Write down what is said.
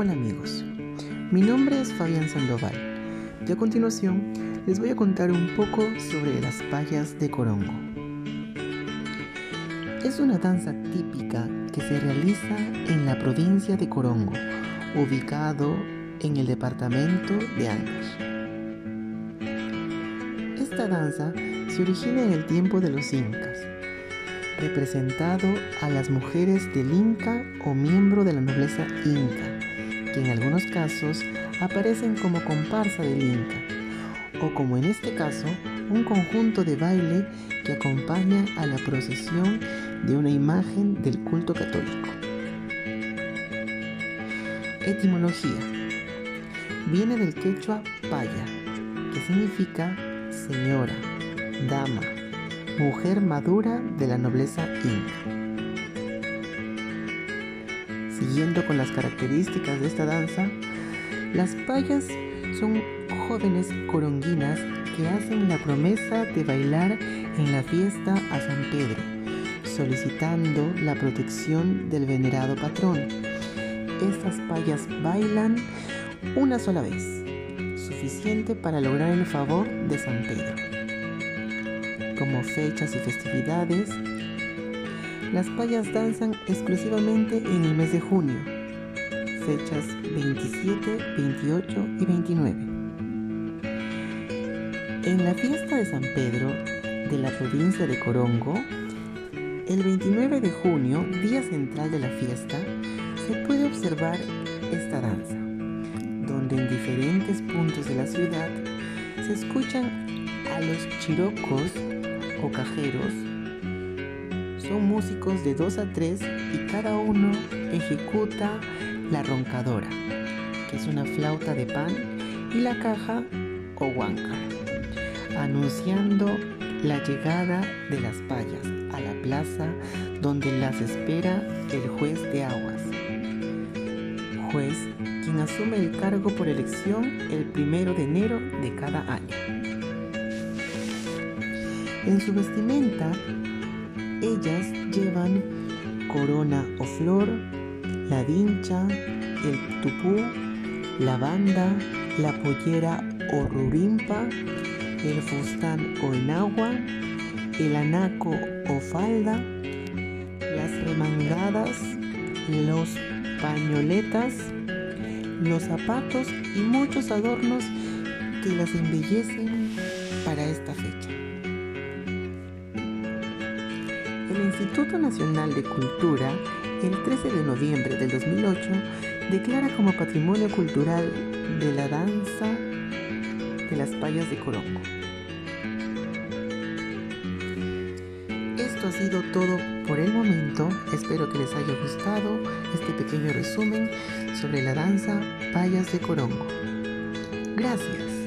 Hola amigos, mi nombre es Fabián Sandoval y a continuación les voy a contar un poco sobre las payas de Corongo. Es una danza típica que se realiza en la provincia de Corongo, ubicado en el departamento de Ancash. Esta danza se origina en el tiempo de los incas, representado a las mujeres del Inca o miembro de la nobleza Inca en algunos casos aparecen como comparsa del Inca, o como en este caso, un conjunto de baile que acompaña a la procesión de una imagen del culto católico. Etimología. Viene del quechua paya, que significa señora, dama, mujer madura de la nobleza inca. Siguiendo con las características de esta danza, las payas son jóvenes coronguinas que hacen la promesa de bailar en la fiesta a San Pedro, solicitando la protección del venerado patrón. Estas payas bailan una sola vez, suficiente para lograr el favor de San Pedro. Como fechas y festividades, las payas danzan exclusivamente en el mes de junio, fechas 27, 28 y 29. En la fiesta de San Pedro de la provincia de Corongo, el 29 de junio, día central de la fiesta, se puede observar esta danza, donde en diferentes puntos de la ciudad se escuchan a los chirocos o cajeros músicos de 2 a 3 y cada uno ejecuta la roncadora, que es una flauta de pan, y la caja o huanca, anunciando la llegada de las payas a la plaza donde las espera el juez de aguas. Juez quien asume el cargo por elección el primero de enero de cada año. En su vestimenta ellas llevan corona o flor, la vincha, el tupú, la banda, la pollera o rurimpa, el fustán o enagua, el anaco o falda, las remangadas, los pañoletas, los zapatos y muchos adornos que las embellecen para esta fecha. Instituto Nacional de Cultura, el 13 de noviembre del 2008, declara como Patrimonio Cultural de la Danza de las Payas de Corongo. Esto ha sido todo por el momento. Espero que les haya gustado este pequeño resumen sobre la danza Payas de Corongo. Gracias.